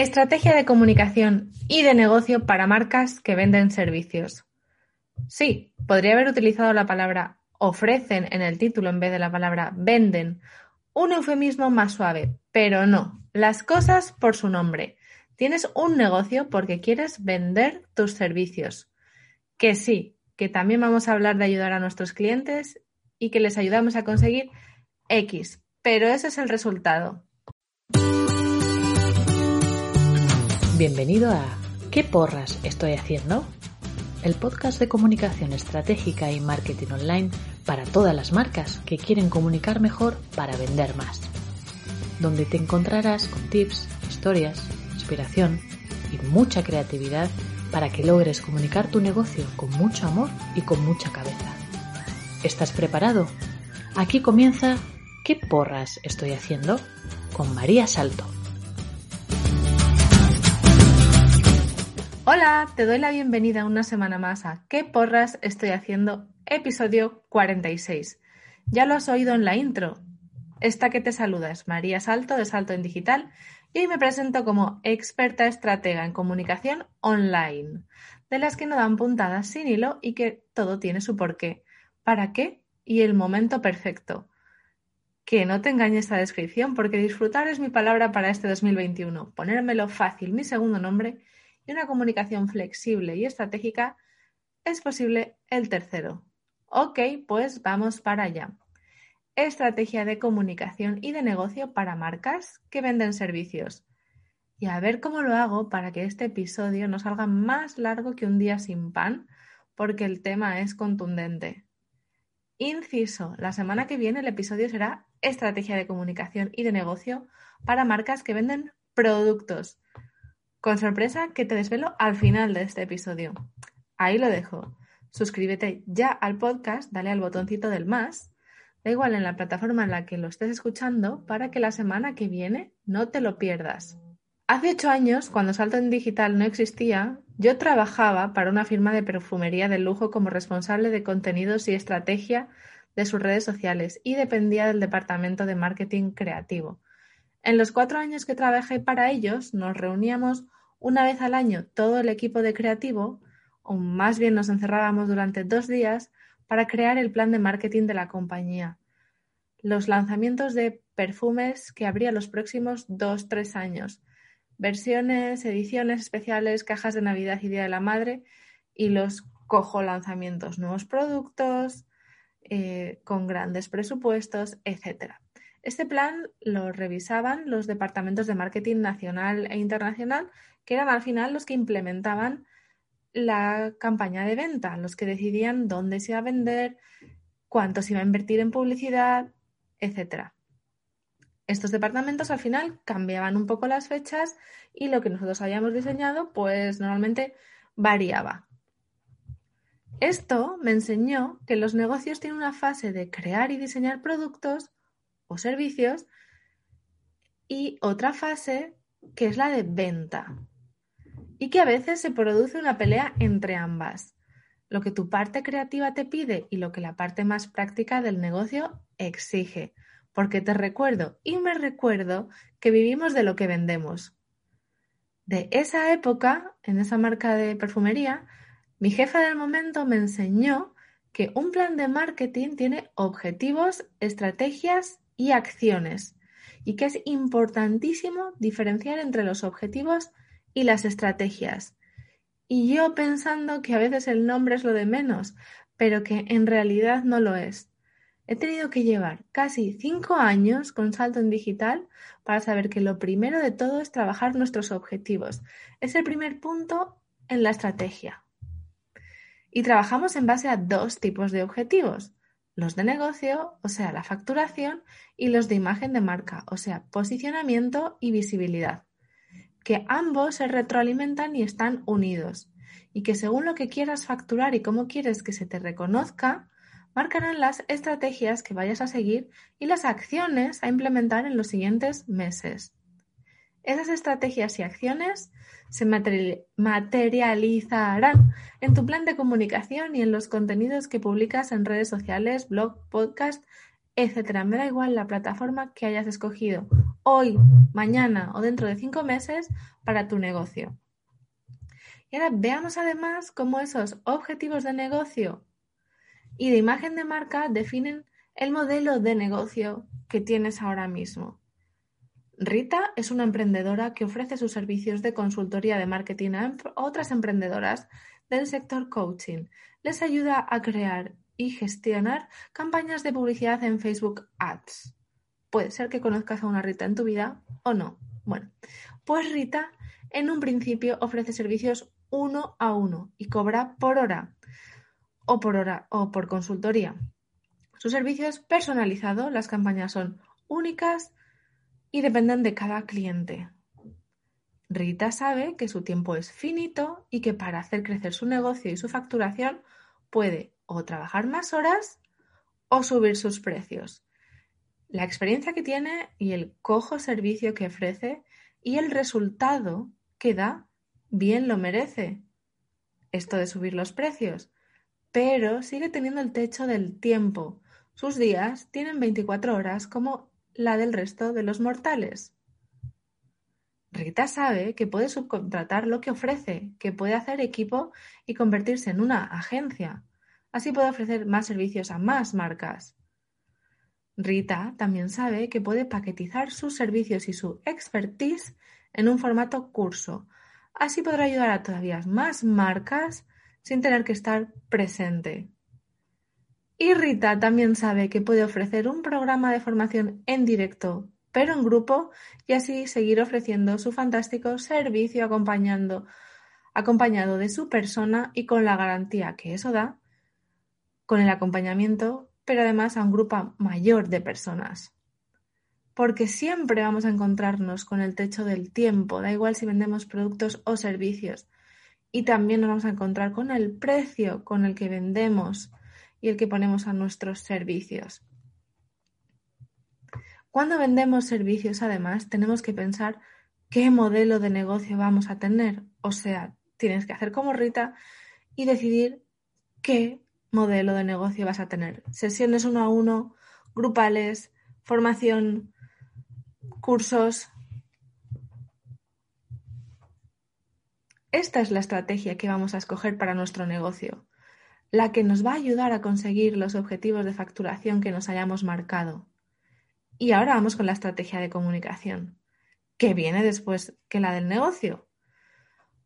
Estrategia de comunicación y de negocio para marcas que venden servicios. Sí, podría haber utilizado la palabra ofrecen en el título en vez de la palabra venden. Un eufemismo más suave, pero no. Las cosas por su nombre. Tienes un negocio porque quieres vender tus servicios. Que sí, que también vamos a hablar de ayudar a nuestros clientes y que les ayudamos a conseguir X, pero ese es el resultado. Bienvenido a ¿Qué porras estoy haciendo? El podcast de comunicación estratégica y marketing online para todas las marcas que quieren comunicar mejor para vender más. Donde te encontrarás con tips, historias, inspiración y mucha creatividad para que logres comunicar tu negocio con mucho amor y con mucha cabeza. ¿Estás preparado? Aquí comienza ¿Qué porras estoy haciendo? con María Salto. Hola, te doy la bienvenida una semana más a ¿Qué porras estoy haciendo? Episodio 46. Ya lo has oído en la intro. Esta que te saluda es María Salto de Salto en Digital y hoy me presento como experta estratega en comunicación online, de las que no dan puntadas sin hilo y que todo tiene su porqué, para qué y el momento perfecto. Que no te engañe esta descripción porque disfrutar es mi palabra para este 2021. Ponérmelo fácil, mi segundo nombre y una comunicación flexible y estratégica, es posible el tercero. Ok, pues vamos para allá. Estrategia de comunicación y de negocio para marcas que venden servicios. Y a ver cómo lo hago para que este episodio no salga más largo que un día sin pan, porque el tema es contundente. Inciso, la semana que viene el episodio será Estrategia de comunicación y de negocio para marcas que venden productos con sorpresa que te desvelo al final de este episodio. Ahí lo dejo. Suscríbete ya al podcast, dale al botoncito del más, da igual en la plataforma en la que lo estés escuchando, para que la semana que viene no te lo pierdas. Hace ocho años, cuando Salto en Digital no existía, yo trabajaba para una firma de perfumería de lujo como responsable de contenidos y estrategia de sus redes sociales y dependía del departamento de marketing creativo. En los cuatro años que trabajé para ellos, nos reuníamos una vez al año todo el equipo de creativo, o más bien nos encerrábamos durante dos días para crear el plan de marketing de la compañía. Los lanzamientos de perfumes que habría los próximos dos, tres años. Versiones, ediciones especiales, cajas de Navidad y Día de la Madre y los cojo lanzamientos, nuevos productos, eh, con grandes presupuestos, etcétera. Este plan lo revisaban los departamentos de marketing nacional e internacional, que eran al final los que implementaban la campaña de venta, los que decidían dónde se iba a vender, cuánto se iba a invertir en publicidad, etc. Estos departamentos al final cambiaban un poco las fechas y lo que nosotros habíamos diseñado pues normalmente variaba. Esto me enseñó que los negocios tienen una fase de crear y diseñar productos o servicios y otra fase que es la de venta y que a veces se produce una pelea entre ambas. Lo que tu parte creativa te pide y lo que la parte más práctica del negocio exige. Porque te recuerdo y me recuerdo que vivimos de lo que vendemos. De esa época, en esa marca de perfumería, mi jefa del momento me enseñó que un plan de marketing tiene objetivos, estrategias y acciones, y que es importantísimo diferenciar entre los objetivos y las estrategias. Y yo pensando que a veces el nombre es lo de menos, pero que en realidad no lo es. He tenido que llevar casi cinco años con salto en digital para saber que lo primero de todo es trabajar nuestros objetivos. Es el primer punto en la estrategia. Y trabajamos en base a dos tipos de objetivos los de negocio, o sea, la facturación, y los de imagen de marca, o sea, posicionamiento y visibilidad, que ambos se retroalimentan y están unidos, y que según lo que quieras facturar y cómo quieres que se te reconozca, marcarán las estrategias que vayas a seguir y las acciones a implementar en los siguientes meses. Esas estrategias y acciones se materializarán en tu plan de comunicación y en los contenidos que publicas en redes sociales, blog, podcast, etc. Me da igual la plataforma que hayas escogido hoy, mañana o dentro de cinco meses para tu negocio. Y ahora veamos además cómo esos objetivos de negocio y de imagen de marca definen el modelo de negocio que tienes ahora mismo. Rita es una emprendedora que ofrece sus servicios de consultoría de marketing a otras emprendedoras del sector coaching. Les ayuda a crear y gestionar campañas de publicidad en Facebook Ads. Puede ser que conozcas a una Rita en tu vida o no. Bueno, pues Rita en un principio ofrece servicios uno a uno y cobra por hora o por hora o por consultoría. Su servicio es personalizado, las campañas son únicas y dependen de cada cliente. Rita sabe que su tiempo es finito y que para hacer crecer su negocio y su facturación puede o trabajar más horas o subir sus precios. La experiencia que tiene y el cojo servicio que ofrece y el resultado que da bien lo merece. Esto de subir los precios. Pero sigue teniendo el techo del tiempo. Sus días tienen 24 horas como la del resto de los mortales. Rita sabe que puede subcontratar lo que ofrece, que puede hacer equipo y convertirse en una agencia. Así puede ofrecer más servicios a más marcas. Rita también sabe que puede paquetizar sus servicios y su expertise en un formato curso. Así podrá ayudar a todavía más marcas sin tener que estar presente. Y Rita también sabe que puede ofrecer un programa de formación en directo, pero en grupo, y así seguir ofreciendo su fantástico servicio acompañando, acompañado de su persona y con la garantía que eso da, con el acompañamiento, pero además a un grupo mayor de personas. Porque siempre vamos a encontrarnos con el techo del tiempo, da igual si vendemos productos o servicios. Y también nos vamos a encontrar con el precio con el que vendemos y el que ponemos a nuestros servicios. Cuando vendemos servicios, además, tenemos que pensar qué modelo de negocio vamos a tener. O sea, tienes que hacer como Rita y decidir qué modelo de negocio vas a tener. Sesiones uno a uno, grupales, formación, cursos. Esta es la estrategia que vamos a escoger para nuestro negocio la que nos va a ayudar a conseguir los objetivos de facturación que nos hayamos marcado. Y ahora vamos con la estrategia de comunicación, que viene después que la del negocio.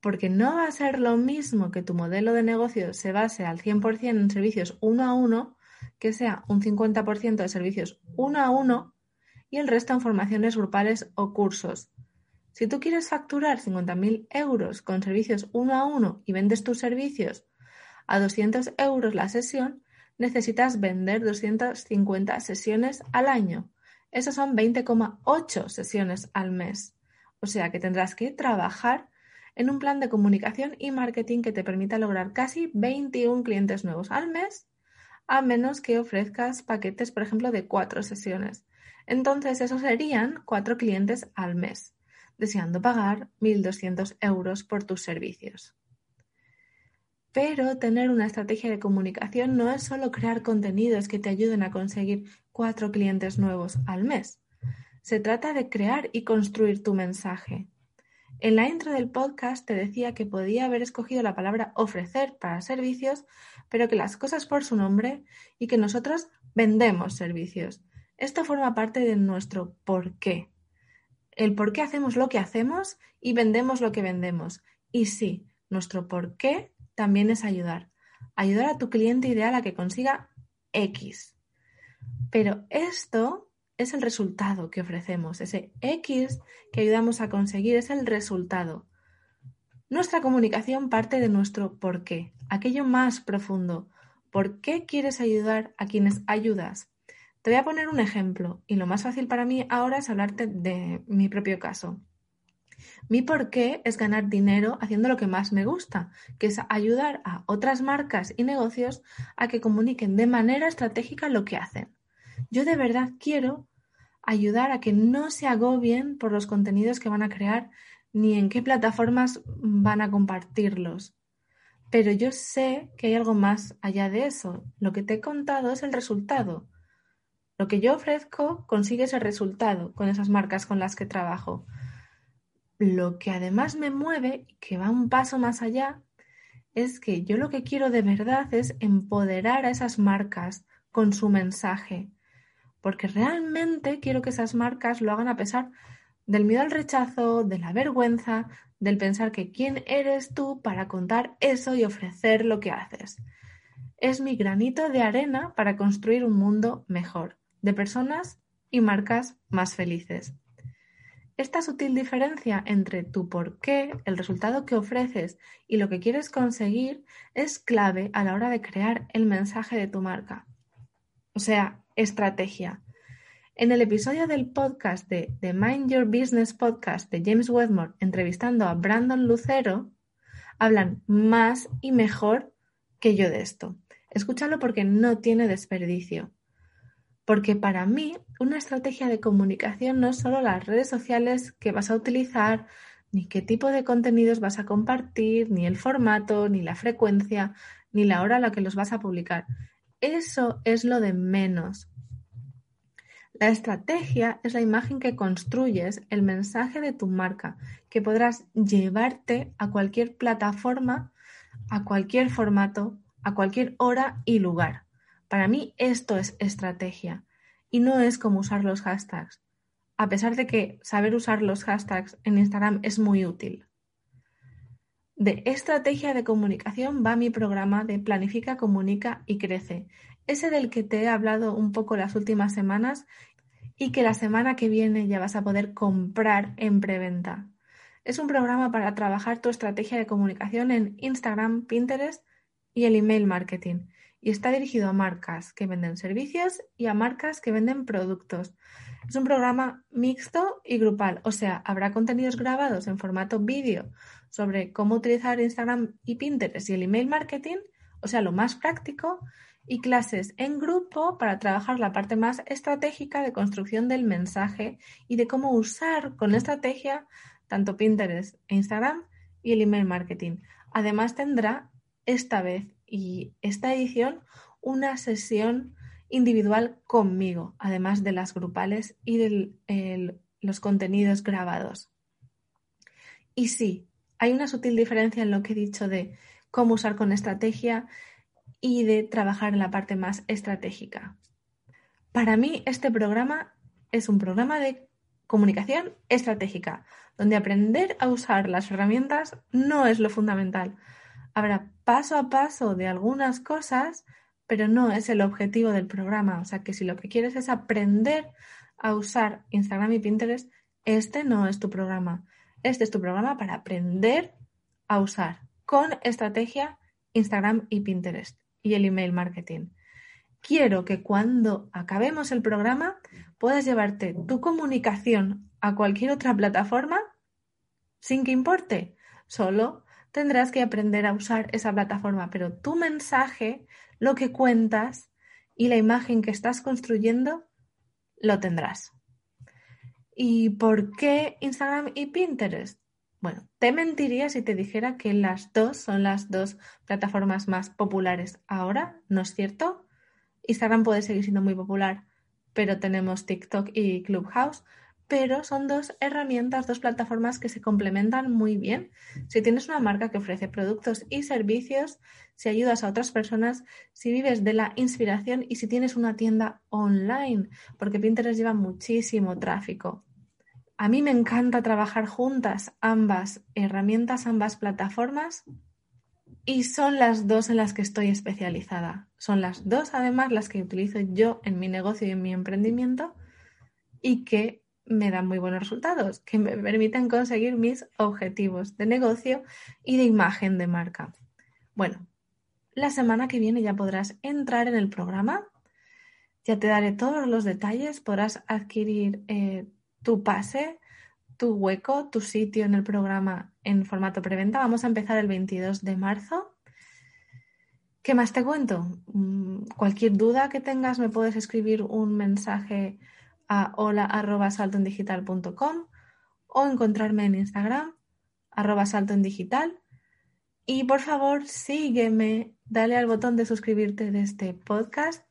Porque no va a ser lo mismo que tu modelo de negocio se base al 100% en servicios uno a uno, que sea un 50% de servicios uno a uno y el resto en formaciones grupales o cursos. Si tú quieres facturar 50.000 euros con servicios uno a uno y vendes tus servicios a 200 euros la sesión, necesitas vender 250 sesiones al año. Eso son 20,8 sesiones al mes. O sea que tendrás que trabajar en un plan de comunicación y marketing que te permita lograr casi 21 clientes nuevos al mes, a menos que ofrezcas paquetes, por ejemplo, de cuatro sesiones. Entonces, esos serían cuatro clientes al mes, deseando pagar 1.200 euros por tus servicios. Pero tener una estrategia de comunicación no es solo crear contenidos que te ayuden a conseguir cuatro clientes nuevos al mes. Se trata de crear y construir tu mensaje. En la intro del podcast te decía que podía haber escogido la palabra ofrecer para servicios, pero que las cosas por su nombre y que nosotros vendemos servicios. Esto forma parte de nuestro por qué. El por qué hacemos lo que hacemos y vendemos lo que vendemos. Y sí, nuestro por qué también es ayudar. Ayudar a tu cliente ideal a que consiga X. Pero esto es el resultado que ofrecemos. Ese X que ayudamos a conseguir es el resultado. Nuestra comunicación parte de nuestro por qué, aquello más profundo. ¿Por qué quieres ayudar a quienes ayudas? Te voy a poner un ejemplo y lo más fácil para mí ahora es hablarte de mi propio caso. Mi porqué es ganar dinero haciendo lo que más me gusta, que es ayudar a otras marcas y negocios a que comuniquen de manera estratégica lo que hacen. Yo de verdad quiero ayudar a que no se agobien por los contenidos que van a crear ni en qué plataformas van a compartirlos. Pero yo sé que hay algo más allá de eso. Lo que te he contado es el resultado. Lo que yo ofrezco consigue ese resultado con esas marcas con las que trabajo. Lo que además me mueve, y que va un paso más allá, es que yo lo que quiero de verdad es empoderar a esas marcas con su mensaje, porque realmente quiero que esas marcas lo hagan a pesar del miedo al rechazo, de la vergüenza, del pensar que quién eres tú para contar eso y ofrecer lo que haces. Es mi granito de arena para construir un mundo mejor de personas y marcas más felices. Esta sutil diferencia entre tu por qué, el resultado que ofreces y lo que quieres conseguir es clave a la hora de crear el mensaje de tu marca. O sea, estrategia. En el episodio del podcast de The Mind Your Business Podcast de James Wedmore entrevistando a Brandon Lucero, hablan más y mejor que yo de esto. Escúchalo porque no tiene desperdicio. Porque para mí una estrategia de comunicación no es solo las redes sociales que vas a utilizar, ni qué tipo de contenidos vas a compartir, ni el formato, ni la frecuencia, ni la hora a la que los vas a publicar. Eso es lo de menos. La estrategia es la imagen que construyes, el mensaje de tu marca, que podrás llevarte a cualquier plataforma, a cualquier formato, a cualquier hora y lugar. Para mí esto es estrategia y no es como usar los hashtags, a pesar de que saber usar los hashtags en Instagram es muy útil. De estrategia de comunicación va mi programa de Planifica, Comunica y Crece, ese del que te he hablado un poco las últimas semanas y que la semana que viene ya vas a poder comprar en preventa. Es un programa para trabajar tu estrategia de comunicación en Instagram, Pinterest y el email marketing y está dirigido a marcas que venden servicios y a marcas que venden productos. Es un programa mixto y grupal, o sea, habrá contenidos grabados en formato vídeo sobre cómo utilizar Instagram y Pinterest y el email marketing, o sea, lo más práctico, y clases en grupo para trabajar la parte más estratégica de construcción del mensaje y de cómo usar con estrategia tanto Pinterest e Instagram y el email marketing. Además tendrá esta vez y esta edición una sesión individual conmigo, además de las grupales y de los contenidos grabados. Y sí, hay una sutil diferencia en lo que he dicho de cómo usar con estrategia y de trabajar en la parte más estratégica. Para mí, este programa es un programa de comunicación estratégica, donde aprender a usar las herramientas no es lo fundamental, Habrá paso a paso de algunas cosas, pero no es el objetivo del programa. O sea que si lo que quieres es aprender a usar Instagram y Pinterest, este no es tu programa. Este es tu programa para aprender a usar con estrategia Instagram y Pinterest y el email marketing. Quiero que cuando acabemos el programa puedas llevarte tu comunicación a cualquier otra plataforma sin que importe, solo tendrás que aprender a usar esa plataforma, pero tu mensaje, lo que cuentas y la imagen que estás construyendo, lo tendrás. ¿Y por qué Instagram y Pinterest? Bueno, te mentiría si te dijera que las dos son las dos plataformas más populares ahora, ¿no es cierto? Instagram puede seguir siendo muy popular, pero tenemos TikTok y Clubhouse, pero son dos herramientas, dos plataformas que se complementan muy bien. Si tienes una marca que ofrece productos y servicios, si ayudas a otras personas, si vives de la inspiración y si tienes una tienda online, porque Pinterest lleva muchísimo tráfico. A mí me encanta trabajar juntas ambas herramientas, ambas plataformas, y son las dos en las que estoy especializada. Son las dos, además, las que utilizo yo en mi negocio y en mi emprendimiento y que me dan muy buenos resultados, que me permiten conseguir mis objetivos de negocio y de imagen de marca. Bueno, la semana que viene ya podrás entrar en el programa, ya te daré todos los detalles, podrás adquirir eh, tu pase, tu hueco, tu sitio en el programa en formato preventa. Vamos a empezar el 22 de marzo. ¿Qué más te cuento? Mm, cualquier duda que tengas me puedes escribir un mensaje a hola.saltoendigital.com o encontrarme en Instagram, arroba salto en digital. Y por favor, sígueme, dale al botón de suscribirte de este podcast,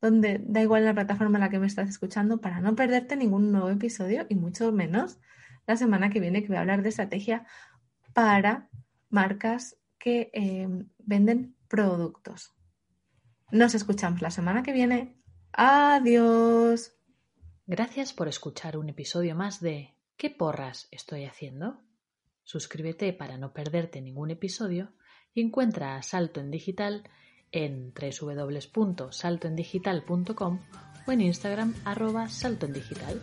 donde da igual la plataforma en la que me estás escuchando, para no perderte ningún nuevo episodio y mucho menos la semana que viene que voy a hablar de estrategia para marcas que eh, venden productos. Nos escuchamos la semana que viene. Adiós. Gracias por escuchar un episodio más de ¿Qué porras estoy haciendo? Suscríbete para no perderte ningún episodio y encuentra a Salto en Digital en www.saltoendigital.com o en Instagram arroba saltoendigital.